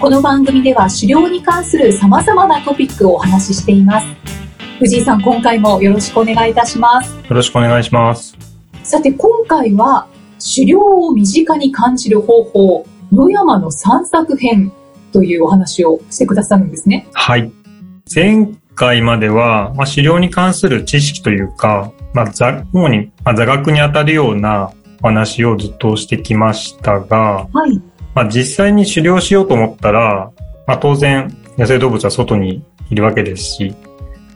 この番組では狩猟に関する様々なトピックをお話ししています。藤井さん、今回もよろしくお願いいたします。よろしくお願いします。さて、今回は狩猟を身近に感じる方法、野山の散策編というお話をしてくださるんですね。はい。前回までは、まあ、狩猟に関する知識というか、まあ、ざ主に、まあ、座学に当たるようなお話をずっとしてきましたが、はい。まあ、実際に狩猟しようと思ったら、まあ、当然野生動物は外にいるわけですし、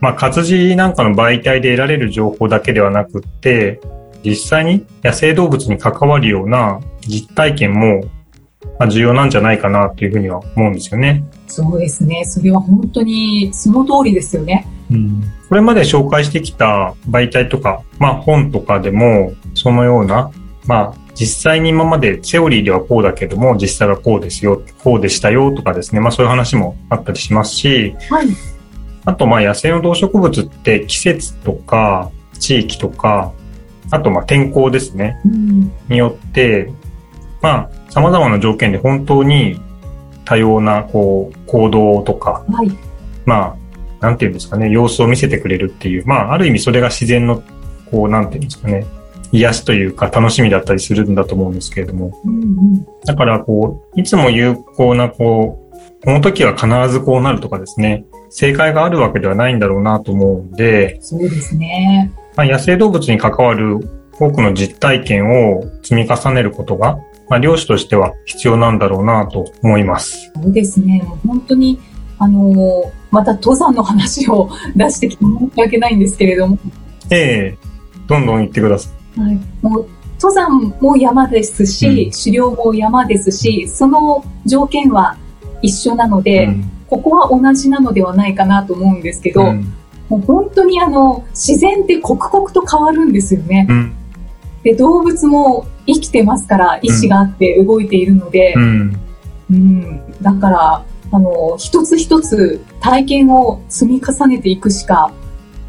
まあ、活字なんかの媒体で得られる情報だけではなくって、実際に野生動物に関わるような実体験も、まあ、重要なんじゃないかなというふうには思うんですよね。そうですね。それは本当にその通りですよね。これまで紹介してきた媒体とか、まあ本とかでも、そのような、まあ実際に今までセオリーではこうだけども、実際はこうですよ、こうでしたよとかですね、まあそういう話もあったりしますし、はい。あとまあ野生の動植物って季節とか地域とか、あとまあ天候ですね、うん。によって、まあ様々な条件で本当に多様なこう行動とか、はい。まあ、なんていうんですかね、様子を見せてくれるっていう、まあ、ある意味それが自然の、こう、なんていうんですかね、癒しというか楽しみだったりするんだと思うんですけれども。うんうん。だから、こう、いつも有効な、こう、この時は必ずこうなるとかですね、正解があるわけではないんだろうなと思うんで、そうですね。まあ、野生動物に関わる多くの実体験を積み重ねることが、まあ、漁師としては必要なんだろうなと思います。そうですね。本当に、あのーまた登山の話を出してきて申し訳ないんですけれども、ええどんどん言ってください。はい、もう登山も山ですし、狩猟も山ですし、その条件は一緒なので、うん。ここは同じなのではないかなと思うんですけど、うん。もう本当にあの、自然って刻々と変わるんですよね。うん。で、動物も生きてますから、意志があって動いているので、うん。うん、だから、あの、一つ一つ体験を積み重ねていくしか、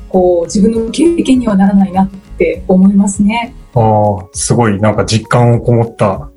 こう、自分の経験にはならないなって思いますね。ああ、すごいなんか実感をこもった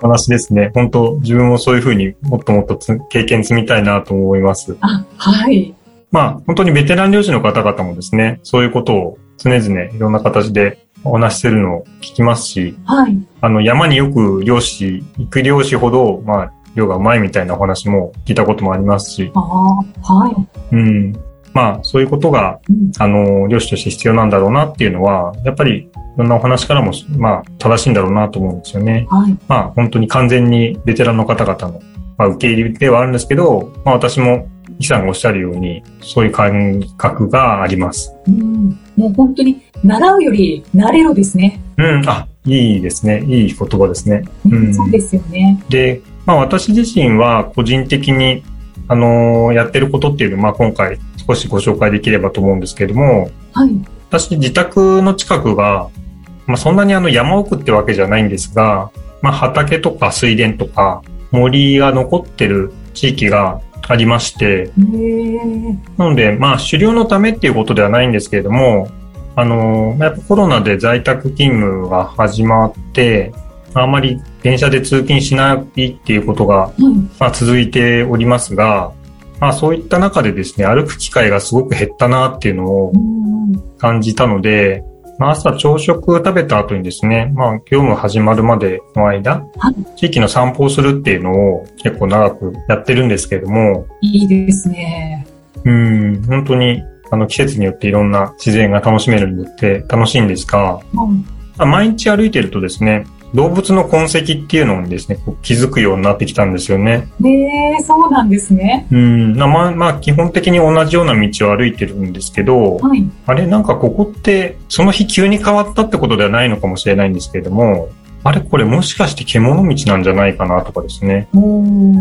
話ですね。本当自分もそういうふうにもっともっとつ経験積みたいなと思います。あ、はい。まあ本当にベテラン漁師の方々もですね、そういうことを常々いろんな形でお話ししてるのを聞きますし、はい。あの山によく漁師、行く漁師ほど、まあ漁がうまいみたいなお話も聞いたこともありますし、ああ、はい。うん。まあそういうことがうん、あの、漁師として必要なんだろうなっていうのは、やっぱり、いろんなお話からも、まあ、正しいんだろうなと思うんですよね。はい。まあ、本当に完全にベテランの方々の、まあ、受け入れではあるんですけど、まあ、私も、イさんがおっしゃるように、そういう感覚があります。うん。もう本当に、習うより慣れろですね。うん、あ、いいですね。いい言葉ですね。うんそうですよね。で、まあ、私自身は個人的に、あのやってることっていうのを、まあ、今回少しご紹介できればと思うんですけれども、はい。私自宅の近くが、まあ、そんなにあの山奥ってわけじゃないんですが、まあ、畑とか水田とか森が残ってる地域がありまして。なので、まあ、狩猟のためっていうことではないんですけれども、あの、やっぱコロナで在宅勤務が始まって、あまり電車で通勤しないっていうことが、はい。まあ、続いておりますが、まあ、そういった中でですね、歩く機会がすごく減ったなっていうのをうん。感じたので、まあ、朝朝食食べた後にですね、まあ、業務始まるまでの間はい、地域の散歩をするっていうのを結構長くやってるんですけれども、いいですね。うん、本当にあの季節によっていろんな自然が楽しめるんで楽しいんですが、うん。まあ毎日歩いてるとですね、動物の痕跡っていうのにですね、気づくようになってきたんですよね。ねえ、そうなんですね。うん、まあ、まあ、基本的に同じような道を歩いてるんですけど、はい。あれ、なんかここって、その日急に変わったってことではないのかもしれないんですけれども、あれ、これもしかして獣道なんじゃないかなとかですね。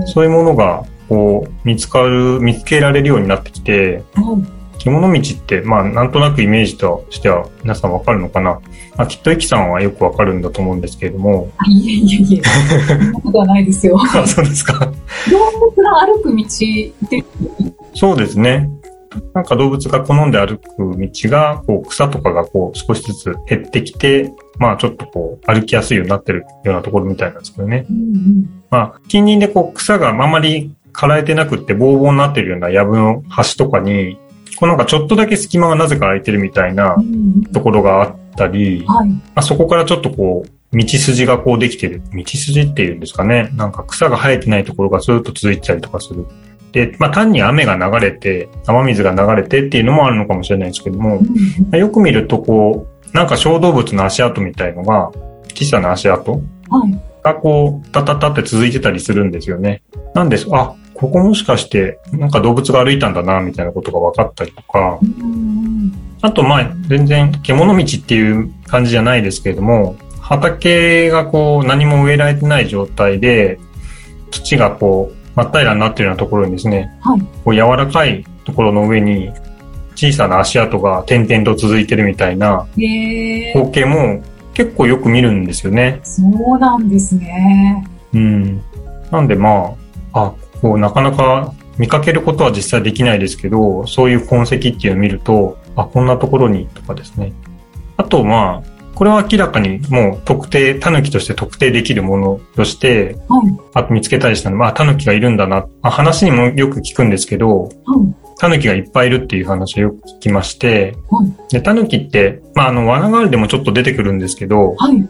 そういうものがこう、見つかる、見つけられるようになってきて、はい獣道って、まあ、なんとなくイメージとしては皆さんわかるのかな。まあ、きっとイキさんはよくわかるんだと思うんですけれども。あいえいえいえ、そんなことはないですよ。あそうですか。動物が歩く道そうですね。なんか動物が好んで歩く道が、こう、草とかがこう、少しずつ減ってきて、まあ、ちょっとこう、歩きやすいようになってるようなところみたいなんですけどね。うんうんまあ、近隣でこう、草があまり枯れてなくって、ボーボーになってるような藪の端とかに、こうなんかちょっとだけ隙間がなぜか空いてるみたいなうんうんところがあったり、はい。まあ、そこからちょっとこう、道筋がこうできてる。道筋っていうんですかね。なんか草が生えてないところがずっと続いてたりとかする。で、まあ単に雨が流れて、雨水が流れてっていうのもあるのかもしれないですけども、うんよく見るとこう、なんか小動物の足跡みたいのが、小さな足跡はい。がこう、タタタって続いてたりするんですよね。なんです、あ、ここもしかして、なんか動物が歩いたんだな、みたいなことが分かったりとか、あと、まあ、全然、獣道っていう感じじゃないですけれども、畑がこう、何も植えられてない状態で、土がこう、真っ平らになってるようなところにですね、はい。こう柔らかいところの上に、小さな足跡が点々と続いてるみたいな光景も結構よく見るんですよね。そうなんですね。うん。なんでまあ、あ、こうなかなか見かけることは実際できないですけど、そういう痕跡っていうのを見ると、あ、こんなところにとかですね。あとまあ、これは明らかにもう特定、狸として特定できるものとして、はい。あ見つけたりしたので、まあ狸がいるんだな。あ話にもよく聞くんですけど、はい。狸がいっぱいいるっていう話をよく聞きまして、はい。で、狸って、まああの、罠ガールでもちょっと出てくるんですけど、はい。はい。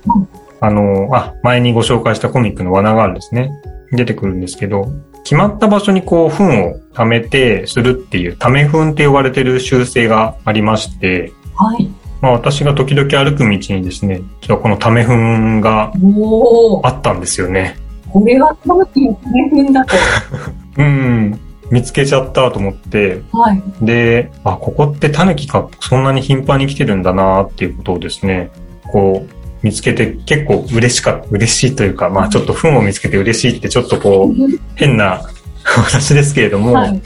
あの、あ、前にご紹介したコミックの罠があるですね。出てくるんですけど、決まった場所にこう、糞を溜めてするっていう、溜め糞って呼ばれてる習性がありまして、はい。まあ私が時々歩く道にですね、実はこの溜め糞があったんですよね。これはタヌキの大変だと。うん、見つけちゃったと思って、はい。で、あ、ここってタヌキがそんなに頻繁に来てるんだなっていうことをですね、こう、見つけて結構嬉しかった、嬉しいというか、まあちょっと糞を見つけて嬉しいってちょっとこう、変な 話ですけれども、はい。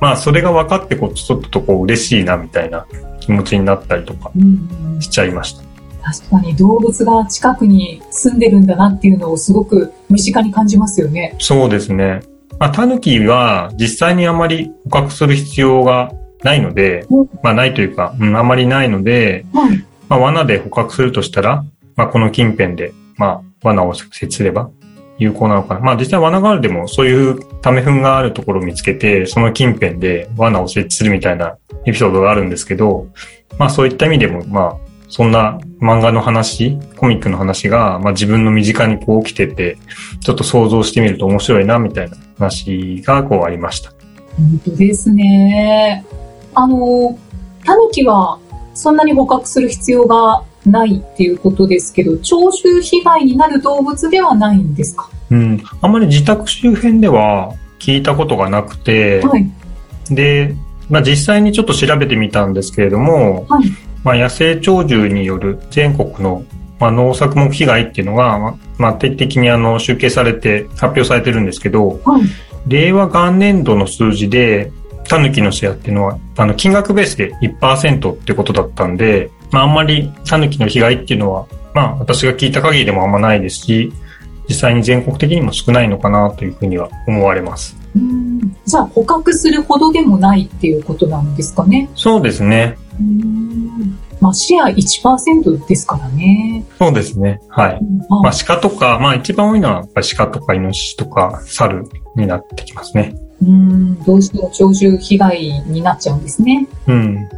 まあそれが分かってこう、ちょっとこう嬉しいなみたいな気持ちになったりとかしちゃいました。確かに動物が近くに住んでるんだなっていうのをすごく身近に感じますよね。そうですね。まあタヌキは実際にあまり捕獲する必要がないのでうん、まあないというか、うん、あまりないので、はい。まあ、罠で捕獲するとしたら、まあ、この近辺で、まあ、罠を設置すれば有効なのかな。まあ、実際罠ガールでもそういうため糞があるところを見つけて、その近辺で罠を設置するみたいなエピソードがあるんですけど、まあ、そういった意味でも、まあ、そんな漫画の話、コミックの話が、まあ、自分の身近にこう起きてて、ちょっと想像してみると面白いな、みたいな話がこうありました。本当ですね。あの、タヌキはそんなに捕獲する必要がないっていうことですけど、聴衆被害になる動物ではないんですか？うん。あんまり自宅周辺では聞いたことがなくて、はい。で、まあ、実際にちょっと調べてみたんですけれども、はい。まあ、野生鳥獣による全国の、まあ、農作物被害っていうのが、まあまあ、定期的にあの集計されて発表されてるんですけど、はい。令和元年度の数字で、タヌキのシェアっていうのは、あの、金額ベースで1%ってことだったんで、まあ、あんまりタヌキの被害っていうのは、まあ、私が聞いた限りでもあんまないですし、実際に全国的にも少ないのかなというふうには思われます。うんじゃあ捕獲するほどでもないっていうことなんですかね？そうですね。うんまあシェア1%ですからね。そうですね。はい。ままあ、鹿とか、まあ一番多いのはやっぱり鹿とかイノシシとか猿になってきますね。うん、どうしても鳥獣被害になっちゃうんですね。うん。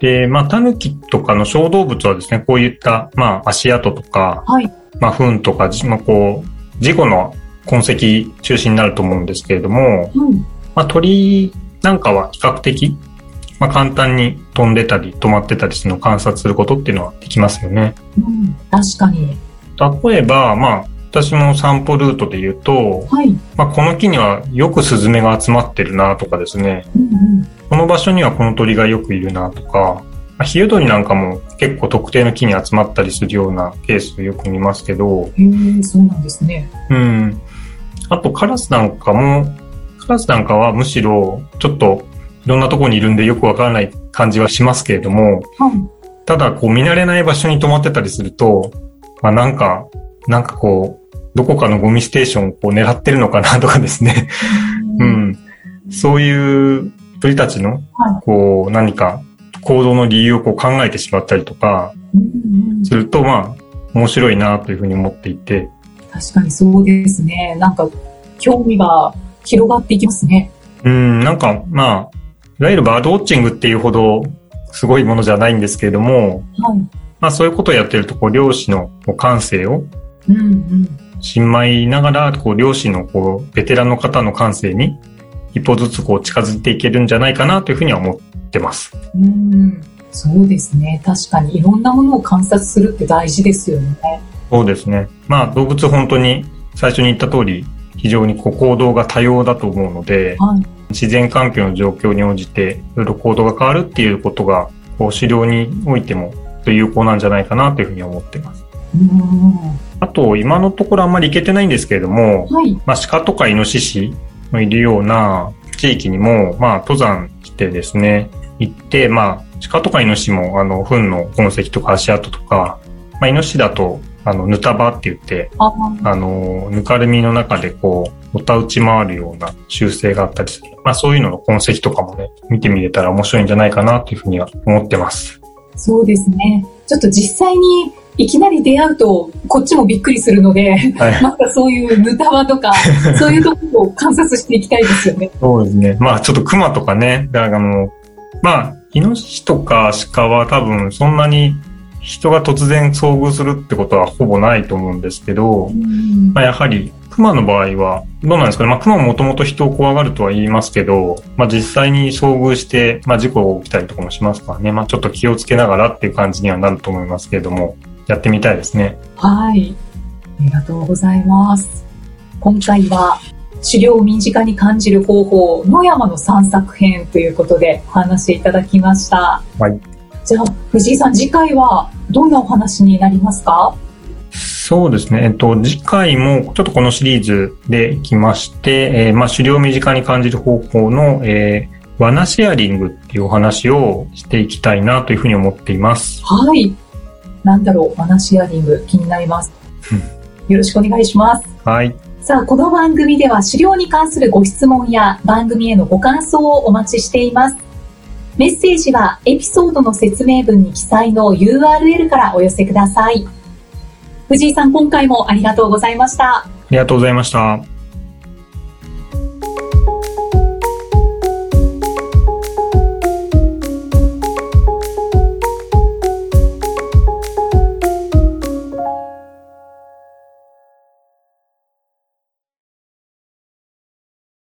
で、まあ、タヌキとかの小動物はですね、こういった、まあ、足跡とか、はい。まあ、糞とか、じまあ、こう、事故の痕跡中心になると思うんですけれども、うん。まあ、鳥なんかは比較的、まあ、簡単に飛んでたり止まってたりするのを観察することっていうのはできますよね。うん、確かに。例えば、まあ、私の散歩ルートで言うと、はい。まあ、この木にはよくスズメが集まってるなとかですね、うんこの場所にはこの鳥がよくいるなとか、まあ、ヒヨドリなんかも結構特定の木に集まったりするようなケースをよく見ますけど、うん。へえ、そうなんですね。うん。あとカラスなんかも、クラスなんかはむしろちょっといろんなところにいるんでよくわからない感じはしますけれども、はい。ただこう見慣れない場所に泊まってたりすると、まあなんか、なんかこう、どこかのゴミステーションをこう狙ってるのかなとかですね。う。ん。そういう鳥たちのはい、こう何か行動の理由をこう考えてしまったりとかすると、まあ面白いなというふうに思っていて、確かにそうですね。なんか、興味が広がっていきますね。うん、なんかまあ、いわゆるバードウォッチングっていうほどすごいものじゃないんですけれども、はい。まあそういうことをやってると、こう漁師の感性をうんうん。新米ながら、こう、漁師の、こう、ベテランの方の感性に、一歩ずつ、こう、近づいていけるんじゃないかな、というふうには思ってます。うん。そうですね。確かにいろんなものを観察するって大事ですよね。そうですね。まあ、動物本当に、最初に言った通り、非常に、こう、行動が多様だと思うので、はい。自然環境の状況に応じて、いろいろ行動が変わるっていうことが、こう、狩猟においても、有効なんじゃないかな、というふうに思ってます。うん。あと、今のところあんまり行けてないんですけれども、はい。まあ、鹿とかイノシシのいるような地域にも、まあ、登山してですね、行って、まあ、鹿とかイノシシも、あの、糞の痕跡とか足跡とか、まあ、イノシシだと、あの、ぬたばって言って、ああの、ぬかるみの中でこう、おた打ち回るような習性があったりする。まあ、そういうのの痕跡とかもね、見てみれたら面白いんじゃないかなというふうには思ってます。そうですね。ちょっと実際にいきなり出会うと、こっちもびっくりするので、はい。またそういうヌタワとか、そういうところを観察していきたいですよね。そうですね。まあちょっと熊とかね、だからあの、まあ、イノシシとか鹿は多分そんなに人が突然遭遇するってことはほぼないと思うんですけど、うんまあやはり熊の場合は、どうなんですかね。まあ熊ももともと人を怖がるとは言いますけど、まあ実際に遭遇して、まあ事故が起きたりとかもしますからね。まあちょっと気をつけながらっていう感じにはなると思いますけれども、やってみたいですね。はい。ありがとうございます。今回は、狩猟を身近に感じる方法、野山の散策編ということでお話しいただきました。はい。じゃあ、藤井さん、次回はどんなお話になりますか？そうですね。えっと、次回もちょっとこのシリーズでいきまして、えーまあ、狩猟を身近に感じる方法の、えー罠シェアリングっていうお話をしていきたいなというふうに思っています。はい。なんだろう、話シェアリング気になります。よろしくお願いします。はい。さあ、この番組では狩猟に関するご質問や番組へのご感想をお待ちしています。メッセージはエピソードの説明文に記載の URL からお寄せください。藤井さん、今回もありがとうございました。ありがとうございました。